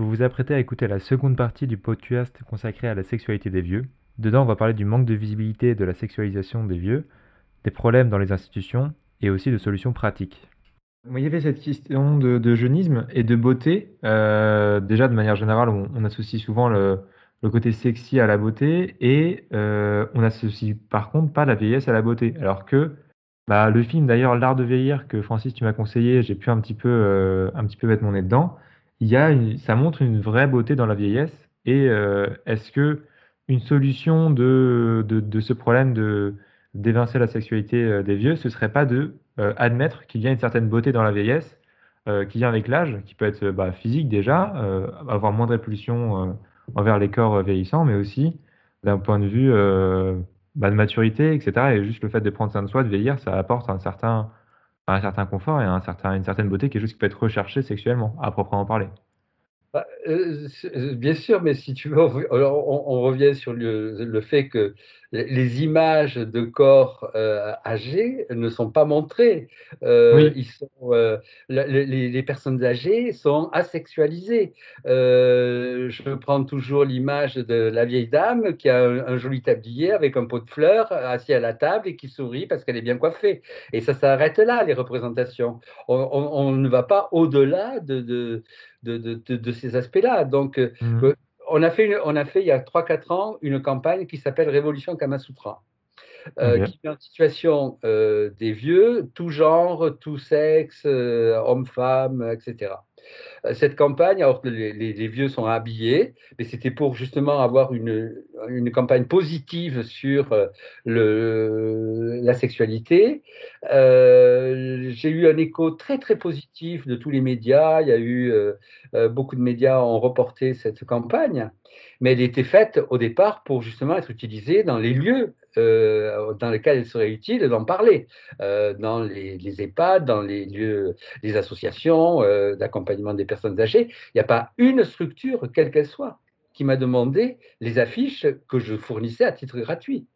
Vous vous apprêtez à écouter la seconde partie du podcast consacré à la sexualité des vieux. Dedans, on va parler du manque de visibilité de la sexualisation des vieux, des problèmes dans les institutions et aussi de solutions pratiques. il y avait cette question de, jeunisme et de beauté. Euh, déjà, de manière générale, on, associe souvent le, côté sexy à la beauté et euh, on associe par contre pas la vieillesse à la beauté. Alors que bah, le film, d'ailleurs, L'Art de vieillir, que Francis, tu m'as conseillé, j'ai pu un petit peu, euh, un petit peu mettre mon nez dedans il y a ça montre une vraie beauté dans la vieillesse. Et euh, est-ce que une solution de, de, ce problème de d'évincer la sexualité euh, des vieux, ce serait pas de euh, admettre qu'il y a une certaine beauté dans la vieillesse qui vient avec l'âge, qui peut être bah, physique déjà, avoir moins de répulsion envers les corps vieillissants, mais aussi d'un point de vue bah, de maturité, etc. Et juste le fait de prendre soin de soi, de vieillir, ça apporte un certain un certain confort et un certain, une certaine beauté, quelque chose qui peut être recherché sexuellement, à proprement parler. Bah, euh, euh, bien sûr, mais si tu veux, on, revient sur le, fait que les images de corps euh, âgés ne sont pas montrées. ils sont, les, personnes âgées sont asexualisées. je prends toujours l'image de la vieille dame qui a un, joli tablier avec un pot de fleurs assis à la table et qui sourit parce qu'elle est bien coiffée. Et ça s'arrête là, les représentations. On, ne va pas au-delà de de, ces Donc, euh, mmh. euh, on, a fait on a fait il y a 3-4 ans une campagne qui s'appelle Révolution Kamasutra. Euh, qui met en situation des vieux, tout genre, tout sexe, hommes-femmes, etc. Euh, cette campagne, alors les, vieux sont habillés, mais c'était pour justement avoir une, une campagne positive sur euh, le, la sexualité. Euh, j'ai eu un écho très très positif de tous les médias. Il y a eu beaucoup de médias ont reporté cette campagne, mais elle était faite au départ pour justement être utilisée dans les lieux euh, dans lesquels il serait utile d'en parler, euh, dans les, les, EHPAD, dans les lieux, les associations euh, d'accompagnement des personnes âgées. Il n'y a pas une structure, quelle qu'elle soit, qui m'a demandé les affiches que je fournissais à titre gratuit.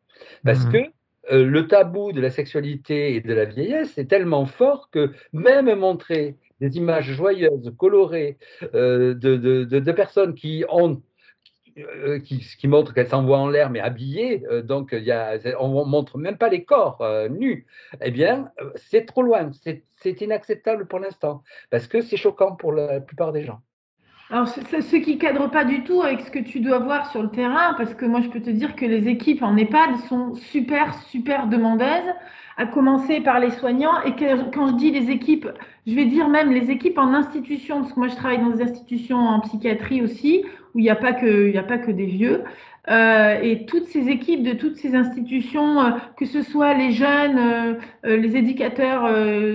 Parce mmh. que le tabou de la sexualité et de la vieillesse est tellement fort que même montrer des images joyeuses, colorées, de, de, de, personnes qui ont euh, qui, montre qu'elle s'envoie en l'air, mais habillée, euh, donc on ne montre même pas les corps euh, nus, eh bien, c'est trop loin, c'est inacceptable pour l'instant, parce que c'est choquant pour la plupart des gens. Alors, ce qui cadre pas du tout avec ce que tu dois voir sur le terrain, parce que moi, je peux te dire que les équipes en EHPAD sont super, super demandeuses, à commencer par les soignants. Et quand je dis les équipes, je vais dire même les équipes en institution, parce que moi, je travaille dans des institutions en psychiatrie aussi, où il n'y a, pas que, il y a pas que des vieux. Euh, et toutes ces équipes de toutes ces institutions, euh, que ce soit les jeunes, euh, les éducateurs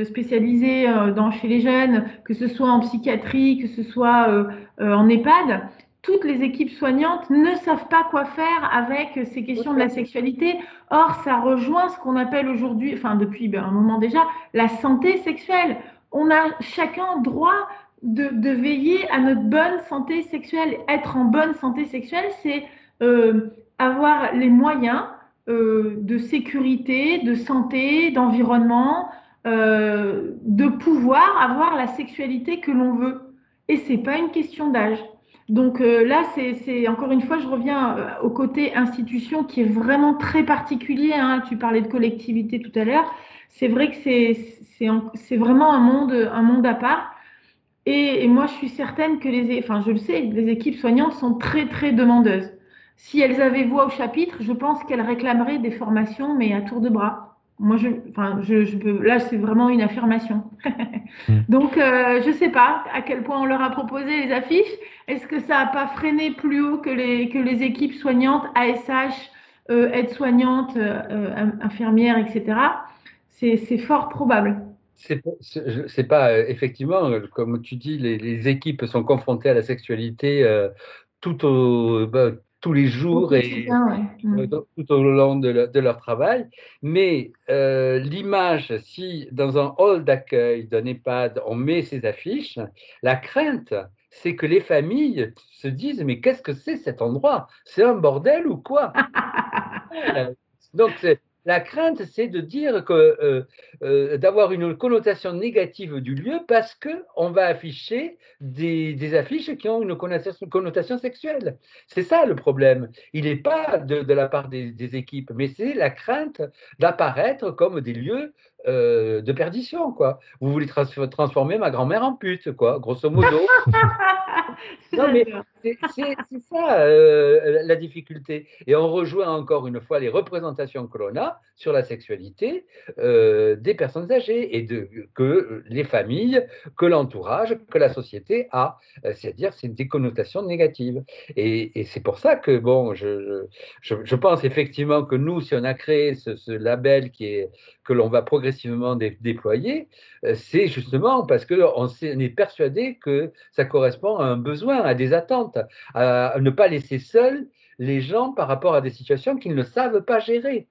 spécialisés dans, chez les jeunes, que ce soit en psychiatrie, que ce soit en EHPAD, toutes les équipes soignantes ne savent pas quoi faire avec ces questions de la sexualité. Or, ça rejoint ce qu'on appelle aujourd'hui, enfin depuis ben, un moment déjà, la santé sexuelle. On a chacun droit de, veiller à notre bonne santé sexuelle. Être en bonne santé sexuelle, c'est euh, avoir les moyens euh, de sécurité, de santé, d'environnement, euh, de pouvoir avoir la sexualité que l'on veut. Et c'est pas une question d'âge. Donc là, c'est encore une fois, je reviens au côté institution qui est vraiment très particulier. Hein. Tu parlais de collectivité tout à l'heure. C'est vrai que c'est vraiment un monde, un monde à part. Et, moi, je suis certaine que les, enfin, je le sais, les équipes soignantes sont très, très demandeuses. Si elles avaient voix au chapitre, je pense qu'elles réclameraient des formations, mais à tour de bras. Moi, je, enfin, je, peux, là, c'est vraiment une affirmation. Mm. Donc, euh, je ne sais pas à quel point on leur a proposé les affiches. Est-ce que ça n'a pas freiné plus haut que les, que les équipes soignantes, ASH, euh, aides-soignantes, euh, infirmières, etc. C'est fort probable c'est pas euh, effectivement, euh, comme tu dis, les, équipes sont confrontées à la sexualité euh, tout au, bah, tous les jours et mmh. tout au long de, leur travail. Mais l'image, si dans un hall d'accueil d'un EHPAD, on met ces affiches, la crainte, c'est que les familles se disent mais qu'est-ce que c'est cet endroit? C'est un bordel ou quoi? Donc la crainte, c'est de dire que d'avoir une connotation négative du lieu parce qu'on va afficher des, affiches qui ont une connotation, sexuelle. C'est ça le problème. Il n'est pas de, la part des équipes, mais c'est la crainte d'apparaître comme des lieux euh, de perdition, quoi. Vous voulez transformer ma grand-mère en pute, quoi, grosso modo. non, mais c'est ça euh, la difficulté. Et on rejoint encore une fois les représentations que l'on a sur la sexualité euh, des personnes âgées et de, que les familles, que l'entourage, que la société a. C'est-à-dire, c'est des connotations négatives. Et, c'est pour ça que, bon, je, je, pense effectivement que nous, si on a créé ce, ce label qui est, que l'on va progressivement déployer, euh, c'est justement parce qu'on est persuadé que ça correspond à un besoin, à des attentes, à ne pas laisser seuls les gens par rapport à des situations qu'ils ne savent pas gérer,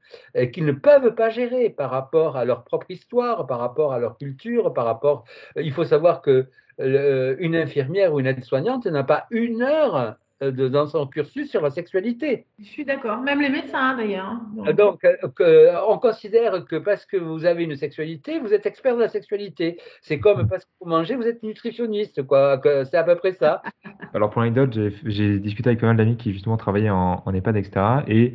qu'ils ne peuvent pas gérer par rapport à leur propre histoire, par rapport à leur culture, par rapport. Il faut savoir que euh, une infirmière ou une aide-soignante n'a pas une heure euh, dans son cursus sur la sexualité. Je suis d'accord, même les médecins d'ailleurs. Hein, donc, euh, on considère que parce que vous avez une sexualité, vous êtes expert de la sexualité. C'est comme parce que vous mangez, vous êtes nutritionniste, quoi. C'est à peu près ça. Alors pour l'anecdote, j'ai discuté avec pas mal d'amis qui justement travaillaient en, en EHPAD, etc. Et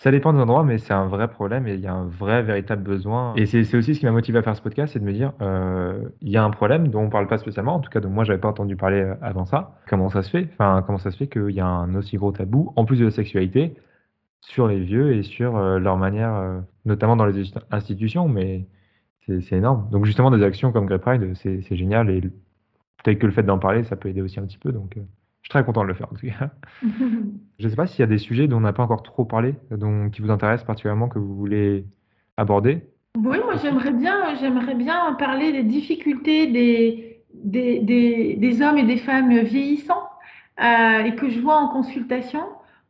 ça dépend des endroits, mais c'est un vrai problème et il y a un vrai, véritable besoin. Et c'est aussi ce qui m'a motivé à faire ce podcast, c'est de me dire, euh, il y a un problème dont on ne parle pas spécialement, en tout cas, dont moi, j'avais pas entendu parler euh, avant ça. Comment ça se fait? Enfin, comment ça se fait qu'il y a un aussi gros tabou, en plus de la sexualité, sur les vieux et sur euh, leur manière, notamment dans les institutions, mais c'est énorme. Donc justement, des actions comme Grey Pride, c'est génial et peut-être que le fait d'en parler, ça peut aider aussi un petit peu. Donc, très content de le faire en tout cas. je ne sais pas s'il y a des sujets dont on n'a pas encore trop parlé, dont, qui vous intéressent particulièrement, que vous voulez aborder. Oui, moi j'aimerais bien, j'aimerais bien parler des difficultés des, des, des, hommes et des femmes vieillissants euh, et que je vois en consultation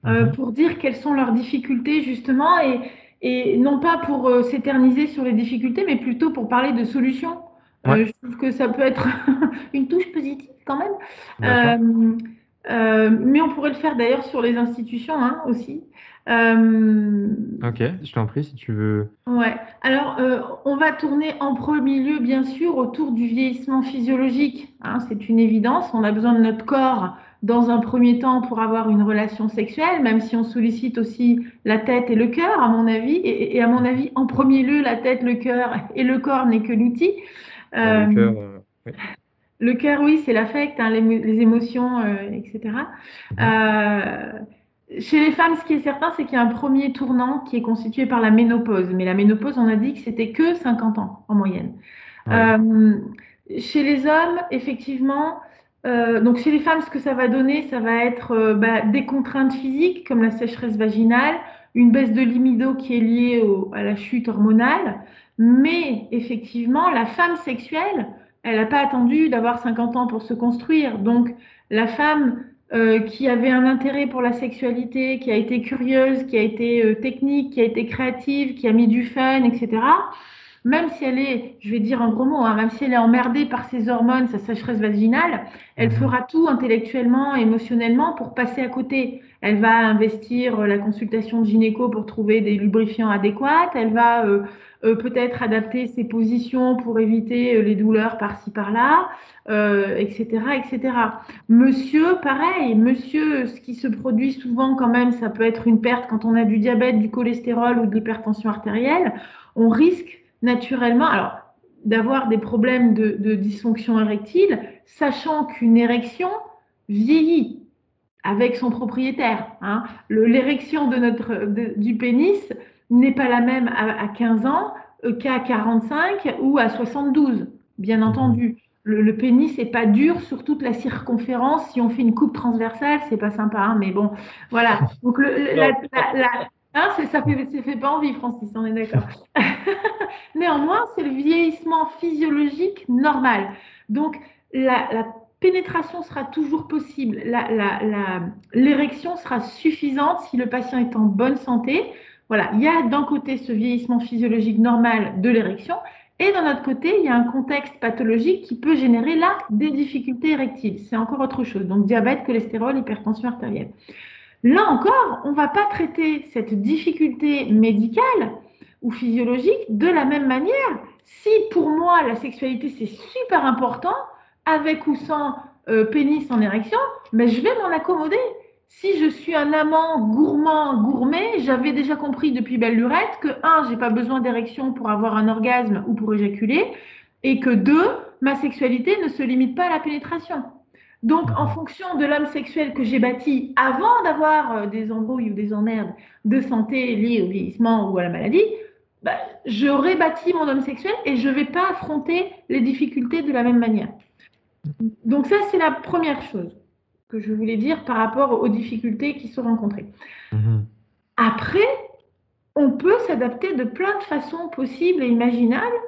euh, mhm. pour dire quelles sont leurs difficultés justement et, et non pas pour euh, s'éterniser sur les difficultés, mais plutôt pour parler de solutions. je trouve que ça peut être une touche positive quand même. Euh, mais on pourrait le faire d'ailleurs sur les institutions hein, aussi. Euh, ok, je t'en prie si tu veux. Ouais. Alors, euh, on va tourner en premier lieu, bien sûr, autour du vieillissement physiologique. Hein, c'est une évidence. On a besoin de notre corps dans un premier temps pour avoir une relation sexuelle, même si on sollicite aussi la tête et le cœur, à mon avis. Et, et, à mon avis, en premier lieu, la tête, le cœur et le corps n'est que l'outil. le cœur, oui. Le cœur, oui, c'est l'affect, hein, les, émotions, euh, etc. Euh, chez les femmes, ce qui est certain, c'est qu'il y a un premier tournant qui est constitué par la ménopause. Mais la ménopause, on a dit que c'était que 50 ans en moyenne. Euh, chez les hommes, effectivement, donc chez les femmes, ce que ça va donner, ça va être bah, des contraintes physiques comme la sécheresse vaginale, une baisse de libido qui est liée à la chute hormonale. Mais effectivement, la femme sexuelle, elle n'a pas attendu d'avoir 50 ans pour se construire. Donc, la femme euh, qui avait un intérêt pour la sexualité, qui a été curieuse, qui a été euh, technique, qui a été créative, qui a mis du fun, etc., même si elle est, je vais dire en gros mots, hein, même si elle est emmerdée par ses hormones, sa sécheresse vaginale, elle mhm. fera tout intellectuellement, émotionnellement pour passer à côté. Elle va investir euh, la consultation de gynéco pour trouver des lubrifiants adéquats. Elle va euh, euh, peut-être adapter ses positions pour éviter les douleurs par-ci par-là, etc., etc. Monsieur, pareil. Monsieur, ce qui se produit souvent quand même, ça peut être une perte quand on a du diabète, du cholestérol ou de l'hypertension artérielle. On risque naturellement, alors d'avoir des problèmes de, dysfonction érectile, sachant qu'une érection vieillit avec son propriétaire. Hein. L'érection de notre, du pénis n'est pas la même à, 15 ans qu'à 45 ou à 72, bien entendu. Le, pénis n'est pas dur sur toute la circonférence. Si on fait une coupe transversale, c'est pas sympa, hein, mais bon, voilà. Donc la, ah, ça fait, fait pas envie, Francis, on est d'accord. Néanmoins, c'est le vieillissement physiologique normal. Donc, la, pénétration sera toujours possible. L'érection sera suffisante si le patient est en bonne santé. Voilà, il y a d'un côté ce vieillissement physiologique normal de l'érection et d'un autre côté, il y a un contexte pathologique qui peut générer là des difficultés érectiles. C'est encore autre chose. Donc, diabète, cholestérol, hypertension artérielle. Là encore, on ne va pas traiter cette difficulté médicale ou physiologique, de la même manière, si pour moi la sexualité c'est super important, avec ou sans euh, pénis en érection, mais je vais m'en accommoder. Si je suis un amant gourmand, gourmet, j'avais déjà compris depuis belle lurette que, un, j'ai pas besoin d'érection pour avoir un orgasme ou pour éjaculer, et que deux, ma sexualité ne se limite pas à la pénétration. Donc, en mhm. fonction de l'homme sexuel que j'ai bâti avant d'avoir euh, des embrouilles ou des emmerdes de santé liées au vieillissement ou à la maladie, bah, j'aurais bâti mon homme sexuel et je ne vais pas affronter les difficultés de la même manière. Donc ça, c'est la première chose que je voulais dire par rapport aux difficultés qui sont rencontrées. Mhm. Après, on peut s'adapter de plein de façons possibles et imaginables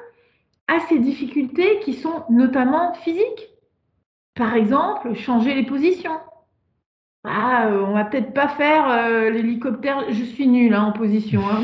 à ces difficultés qui sont notamment physiques. Par exemple, changer les positions. Ah, euh, on va peut-être pas faire euh, l'hélicoptère. Je suis nulle hein, en position. Hein,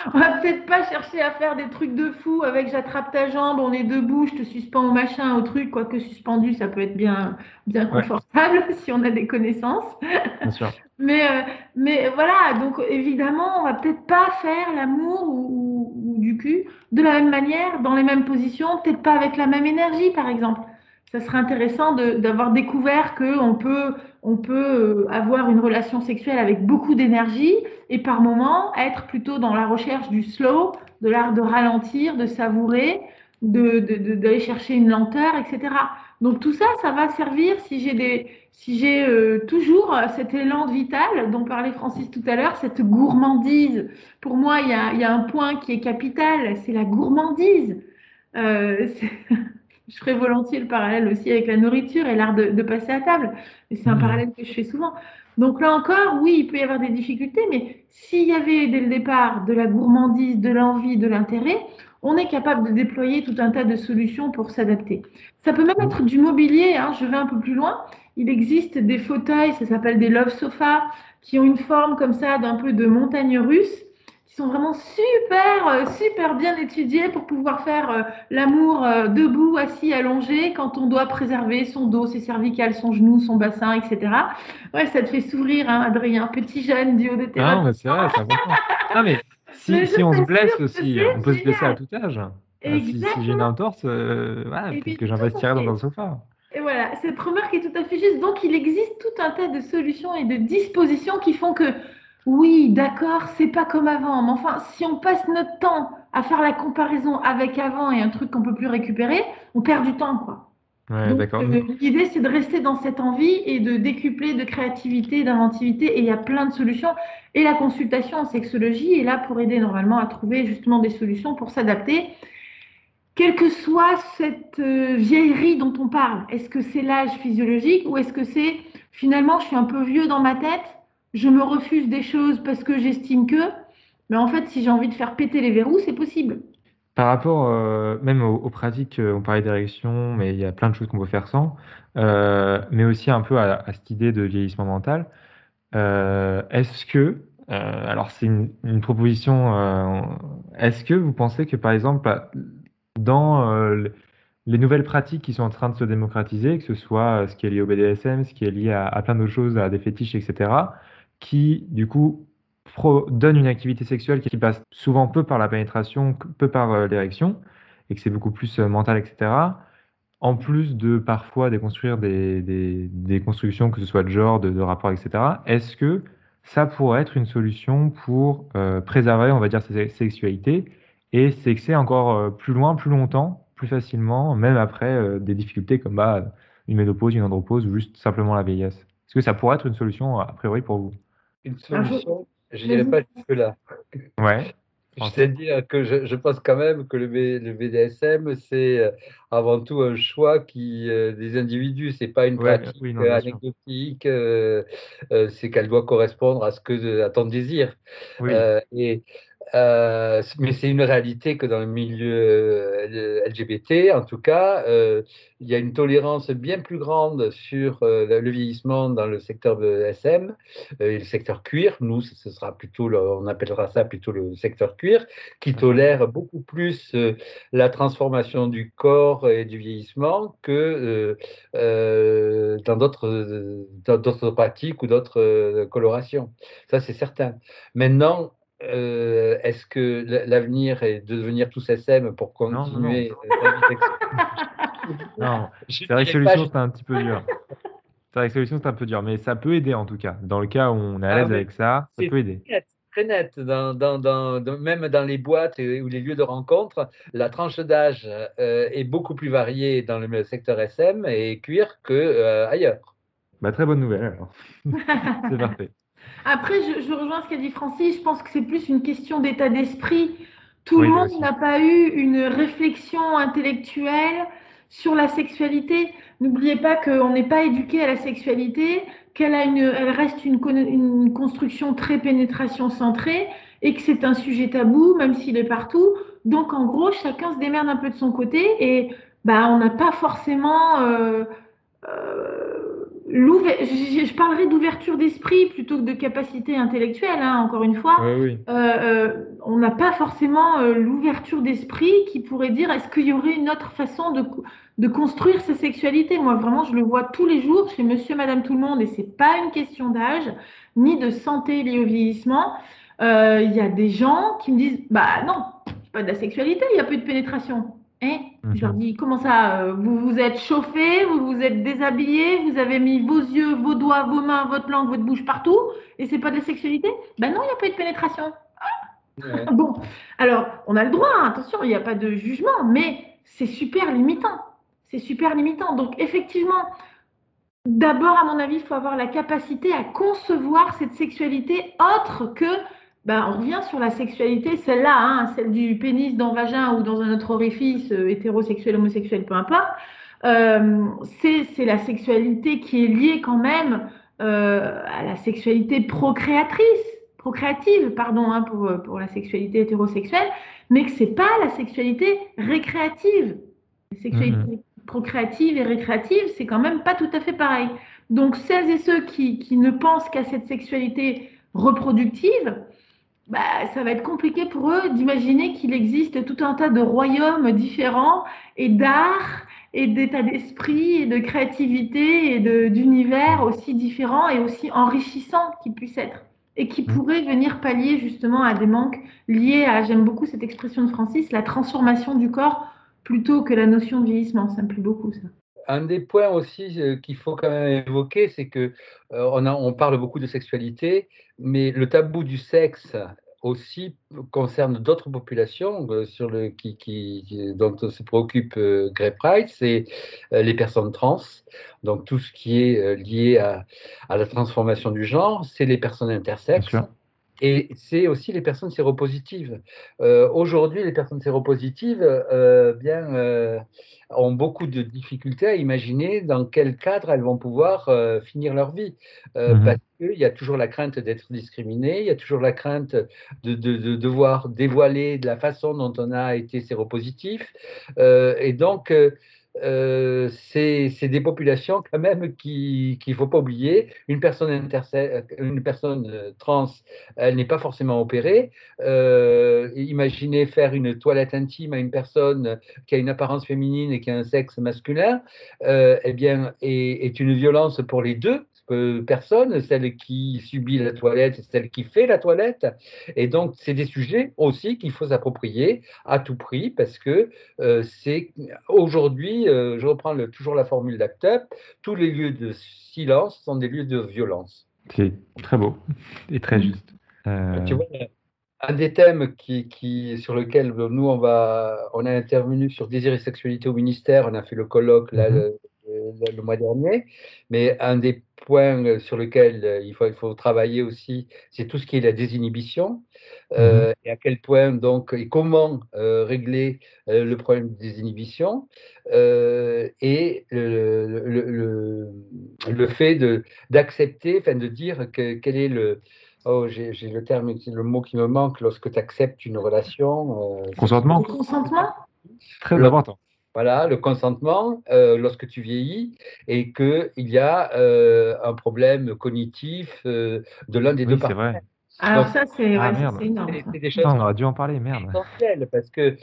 on va peut-être pas chercher à faire des trucs de fou avec j'attrape ta jambe, on est debout, je te suspends au machin, au truc. Quoique suspendu, ça peut être bien, bien confortable si on a des connaissances. Bien sûr. mais, euh, mais voilà, donc évidemment, on va peut-être pas faire l'amour ou, ou, du cul de la même manière, dans les mêmes positions, peut-être pas avec la même énergie, par exemple ça serait intéressant d'avoir découvert qu'on peut, on peut euh, avoir une relation sexuelle avec beaucoup d'énergie et par moment être plutôt dans la recherche du slow, de l'art de ralentir, de savourer, d'aller de, de, chercher une lenteur, etc. Donc tout ça, ça va servir si j'ai si euh, toujours cet élan vital dont parlait Francis tout à l'heure, cette gourmandise. Pour moi, il y a, y a, un point qui est capital, c'est la gourmandise. Euh, je ferai volontiers le parallèle aussi avec la nourriture et l'art de, passer à table. c'est un mmh. parallèle que je fais souvent. Donc là encore, oui, il peut y avoir des difficultés, mais s'il y avait dès le départ de la gourmandise, de l'envie, de l'intérêt, on est capable de déployer tout un tas de solutions pour s'adapter. Ça peut même être du mobilier, hein, je vais un peu plus loin. Il existe des fauteuils, ça s'appelle des love sofas, qui ont une forme comme ça d'un peu de montagne russe qui sont vraiment super, euh, super bien étudiés pour pouvoir faire euh, l'amour euh, debout, assis, allongé, quand on doit préserver son dos, ses cervicales, son genou, son bassin, etc. Ouais, ça te fait sourire, hein, Adrien, petit jeune du haut de terrain. Ah, mais c'est vrai, c'est important. Ah, mais si, si on se blesse aussi, on peut se blesser à tout âge. Si, si j'ai une entorse, peut-être que j'investirai dans un sofa. Et voilà, cette remarque est tout à fait juste. Donc, il existe tout un tas de solutions et de dispositions qui font que oui, d'accord, c'est pas comme avant, mais enfin, si on passe notre temps à faire la comparaison avec avant et un truc qu'on peut plus récupérer, on perd du temps, quoi. Ouais, d'accord. Euh, l'idée, c'est de rester dans cette envie et de décupler de créativité, d'inventivité, et il y a plein de solutions. Et la consultation en sexologie est là pour aider normalement à trouver justement des solutions pour s'adapter. Quelle que soit cette euh, vieillerie dont on parle, est-ce que c'est l'âge physiologique ou est-ce que c'est finalement je suis un peu vieux dans ma tête? Je me refuse des choses parce que j'estime que, mais en fait, si j'ai envie de faire péter les verrous, c'est possible. Par rapport euh, même aux, pratiques, euh, on parlait d'érection, mais il y a plein de choses qu'on peut faire sans, euh, mais aussi un peu à, cette idée de vieillissement mental. est-ce que, alors c'est une, proposition, est-ce que vous pensez que par exemple, bah, dans les nouvelles pratiques qui sont en train de se démocratiser, que ce soit ce qui est lié au BDSM, ce qui est lié à, à plein d'autres choses, à des fétiches, etc., qui, du coup, donne une activité sexuelle qui passe souvent peu par la pénétration, peu par euh, l'érection, et que c'est beaucoup plus euh, mental, etc. En plus de parfois déconstruire des, constructions, que ce soit de genre, de, de rapport, etc. Est-ce que ça pourrait être une solution pour euh, préserver, on va dire, sa sexualité et sexer encore plus loin, plus longtemps, plus facilement, même après des difficultés comme bah, une ménopause, une andropause ou juste simplement la vieillesse? Est-ce que ça pourrait être une solution a priori pour vous? Une solution, je n'irai pas jusque-là. Ouais. C'est-à-dire que je, je, pense quand même que le, le BDSM, c'est euh, avant tout un choix qui, euh, des individus, c'est pas une pratique anecdotique, euh, c'est qu'elle doit correspondre à, ce que, à ton désir. Oui. et euh, mais c'est une réalité que dans le milieu euh, LGBT, en tout cas, euh, il y a une tolérance bien plus grande sur le vieillissement dans le secteur de SM et le secteur cuir. Nous, ce sera plutôt, on appellera ça plutôt le secteur cuir, qui tolère beaucoup plus la transformation du corps et du vieillissement que dans d'autres pratiques ou d'autres colorations. Ça, c'est certain. Maintenant, euh, est-ce que l'avenir est de devenir tous SM pour continuer Non, c'est vrai que solution, c'est un petit peu dur. C'est vrai que solution, c'est un peu dur, mais ça peut aider en tout cas. Dans le cas où on est à ah, l'aise avec ça, ça peut aider. très net, dans, dans, dans, même dans les boîtes ou les lieux de rencontre, la tranche d'âge euh, est beaucoup plus variée dans le secteur SM et cuir que euh, ailleurs. Bah, très bonne nouvelle alors. c'est parfait. Après, je, rejoins ce qu'a dit Francis. Je pense que c'est plus une question d'état d'esprit. Tout le monde n'a pas eu une réflexion intellectuelle sur la sexualité. N'oubliez pas qu'on n'est pas éduqué à la sexualité, qu'elle a une, elle reste une, une construction très pénétration centrée et que c'est un sujet tabou, même s'il est partout. Donc, en gros, chacun se démerde un peu de son côté et bah, on n'a pas forcément euh, euh, je, parlerai d'ouverture d'esprit plutôt que de capacité intellectuelle, hein, encore une fois. Euh, euh, on n'a pas forcément euh, l'ouverture d'esprit qui pourrait dire est-ce qu'il y aurait une autre façon de, de, construire sa sexualité? Moi, vraiment, je le vois tous les jours chez monsieur, madame, tout le monde, et c'est pas une question d'âge ni de santé liée au vieillissement. Il y a des gens qui me disent bah non, pas de la sexualité, il n'y a plus de pénétration. Hein Je leur mhm. dis, comment ça euh, Vous vous êtes chauffé, vous vous êtes déshabillé, vous avez mis vos yeux, vos doigts, vos mains, votre langue, votre bouche partout, et c'est pas de la sexualité? Ben non, il n'y a pas eu de pénétration. Bon, alors, on a le droit, hein, attention, il n'y a pas de jugement, mais c'est super limitant. C'est super limitant. Donc, effectivement, d'abord, à mon avis, il faut avoir la capacité à concevoir cette sexualité autre que ben, on revient sur la sexualité, celle-là, hein, celle du pénis dans le vagin ou dans un autre orifice, euh, hétérosexuel, homosexuel, peu importe. Euh, c'est la sexualité qui est liée quand même euh, à la sexualité procréatrice, procréative, pardon, hein, pour, pour la sexualité hétérosexuelle, mais que c'est pas la sexualité récréative. La sexualité mmh. procréative et récréative, c'est quand même pas tout à fait pareil. Donc celles et ceux qui, qui ne pensent qu'à cette sexualité reproductive, bah, ça va être compliqué pour eux d'imaginer qu'il existe tout un tas de royaumes différents et d'art et d'état d'esprit et de créativité et d'univers aussi différents et aussi enrichissants qu'ils puissent être et qui mmh. pourraient venir pallier justement à des manques liés à, j'aime beaucoup cette expression de Francis, la transformation du corps plutôt que la notion de vieillissement. Ça me plaît beaucoup ça. Un des points aussi euh, qu'il faut quand même évoquer, c'est que euh, on, on, parle beaucoup de sexualité, mais le tabou du sexe aussi concerne d'autres populations euh, sur le, qui, qui, dont se préoccupe euh, Grey Pride, c'est euh, les personnes trans. Donc tout ce qui est lié à, à la transformation du genre, c'est les personnes intersexes. Et c'est aussi les personnes séropositives. Euh, Aujourd'hui, les personnes séropositives euh, bien, euh, ont beaucoup de difficultés à imaginer dans quel cadre elles vont pouvoir finir leur vie. Mmh parce qu'il y a toujours la crainte d'être discriminé, il y a toujours la crainte de, de, de, devoir dévoiler de la façon dont on a été séropositif. et donc, euh, c'est des populations quand même qu'il ne faut pas oublier. Une personne, une personne euh, trans, elle n'est pas forcément opérée. Euh, imaginez faire une toilette intime à une personne qui a une apparence féminine et qui a un sexe masculin, eh bien, est une violence pour les deux personne, celle qui subit la toilette, celle qui fait la toilette. Et donc, c'est des sujets aussi qu'il faut s'approprier à tout prix parce que euh, c'est aujourd'hui, euh, je reprends le, toujours la formule d'ACTUP, tous les lieux de silence sont des lieux de violence. C'est très beau et très juste. Euh, tu vois, un des thèmes qui, qui, sur lequel nous, on, va, on a intervenu sur désir et sexualité au ministère, on a fait le colloque là, mm-hmm. le, le, mois dernier, mais un des point euh, sur lequel euh, il faut, il faut travailler aussi, c'est tout ce qui est la désinhibition. Euh, mhm. et à quel point donc et comment régler le problème de désinhibition. Et le, le, le, fait d'accepter, enfin de dire que quel est le oh j'ai le terme le mot qui me manque lorsque tu acceptes une relation consentement. Consentement? Très important voilà, le consentement euh, lorsque tu vieillis et qu'il y a euh, un problème cognitif euh, de l'un des deux partenaires. Alors ça, c'est ah, énorme. on aurait dû en parler, merde. parce que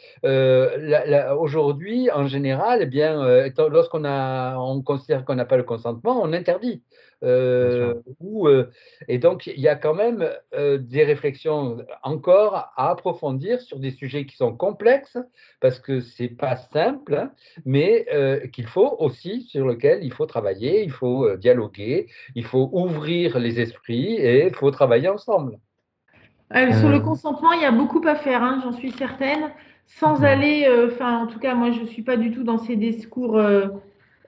aujourd'hui, en général, eh bien, lorsqu'on a, on considère qu'on n'a pas le consentement, on interdit. Euh, euh, et donc, il y a quand même euh, des réflexions encore à approfondir sur des sujets qui sont complexes, parce que ce n'est pas simple, hein, mais qu'il faut aussi, sur lequel il faut travailler, il faut dialoguer, il faut ouvrir les esprits et il faut travailler ensemble. sur le consentement, il y a beaucoup à faire, hein, j'en suis certaine, sans aller, enfin, en tout cas, moi, je ne suis pas du tout dans ces discours euh,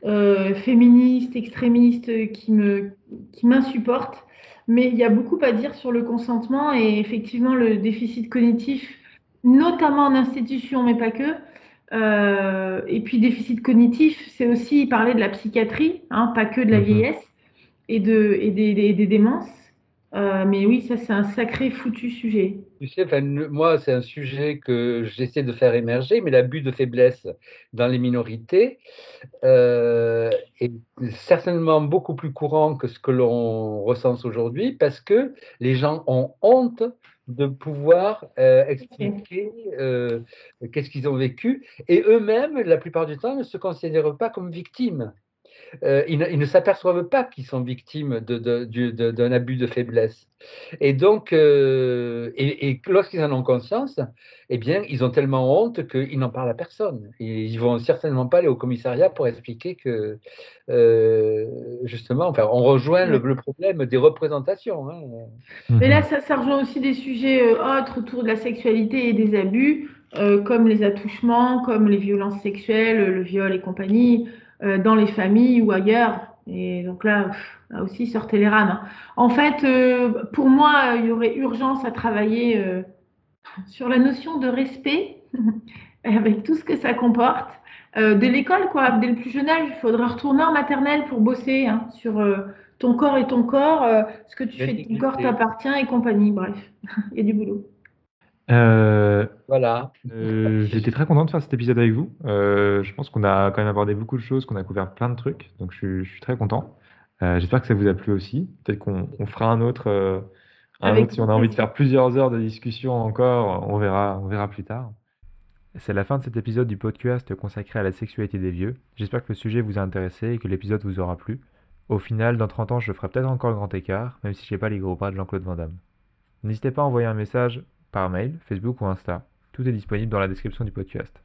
féministe, extrémiste qui me qui m'insupporte. Mais il y a beaucoup à dire sur le consentement et effectivement le déficit cognitif, notamment en institution, mais pas que. Euh, et puis déficit cognitif, c'est aussi parler de la psychiatrie, hein, pas que de la mhm. vieillesse et, de, et des, des démences. Euh, mais oui, ça c'est un sacré foutu sujet. Tu sais, moi c'est un sujet que j'essaie de faire émerger, mais l'abus de faiblesse dans les minorités euh, est certainement beaucoup plus courant que ce que l'on recense aujourd'hui, parce que les gens ont honte de pouvoir euh, expliquer qu'est-ce qu'ils ont vécu, et eux-mêmes, la plupart du temps, ne se considèrent pas comme victimes. Euh, ils, ne, s'aperçoivent pas qu'ils sont victimes d'un abus de faiblesse. Et donc, euh, et, lorsqu'ils en ont conscience, eh bien, ils ont tellement honte qu'ils n'en parlent à personne. Et ils vont certainement pas aller au commissariat pour expliquer que, euh, justement, enfin, on rejoint le, problème des représentations. Hein. Mais là, ça, ça, rejoint aussi des sujets autres autour de la sexualité et des abus, comme les attouchements, comme les violences sexuelles, le viol et compagnie. Euh, dans les familles ou ailleurs. Et donc là, là aussi, sortez les rames. Hein. En fait, euh, pour moi, il y aurait urgence à travailler euh, sur la notion de respect, avec tout ce que ça comporte. dès l'école, quoi, dès le plus jeune âge, il faudra retourner en maternelle pour bosser hein, sur ton corps et ton corps, ce que tu fais de ton corps t'appartient et compagnie. Bref, il y a du boulot. Euh, voilà. Euh, j'étais très content de faire cet épisode avec vous. Euh, je pense qu'on a quand même abordé beaucoup de choses, qu'on a couvert plein de trucs, donc je, suis très content. J'espère que ça vous a plu aussi. Peut-être qu'on fera un autre, un autre si on a envie de faire plusieurs heures de discussion encore, on verra, on verra plus tard. C'est la fin de cet épisode du podcast consacré à la sexualité des vieux. J'espère que le sujet vous a intéressé et que l'épisode vous aura plu. Au final, dans 30 ans, je ferai peut-être encore le grand écart, même si je n'ai pas les gros bras de Jean-Claude Van Damme. N'hésitez pas à envoyer un message par mail, Facebook ou Insta. Tout est disponible dans la description du podcast.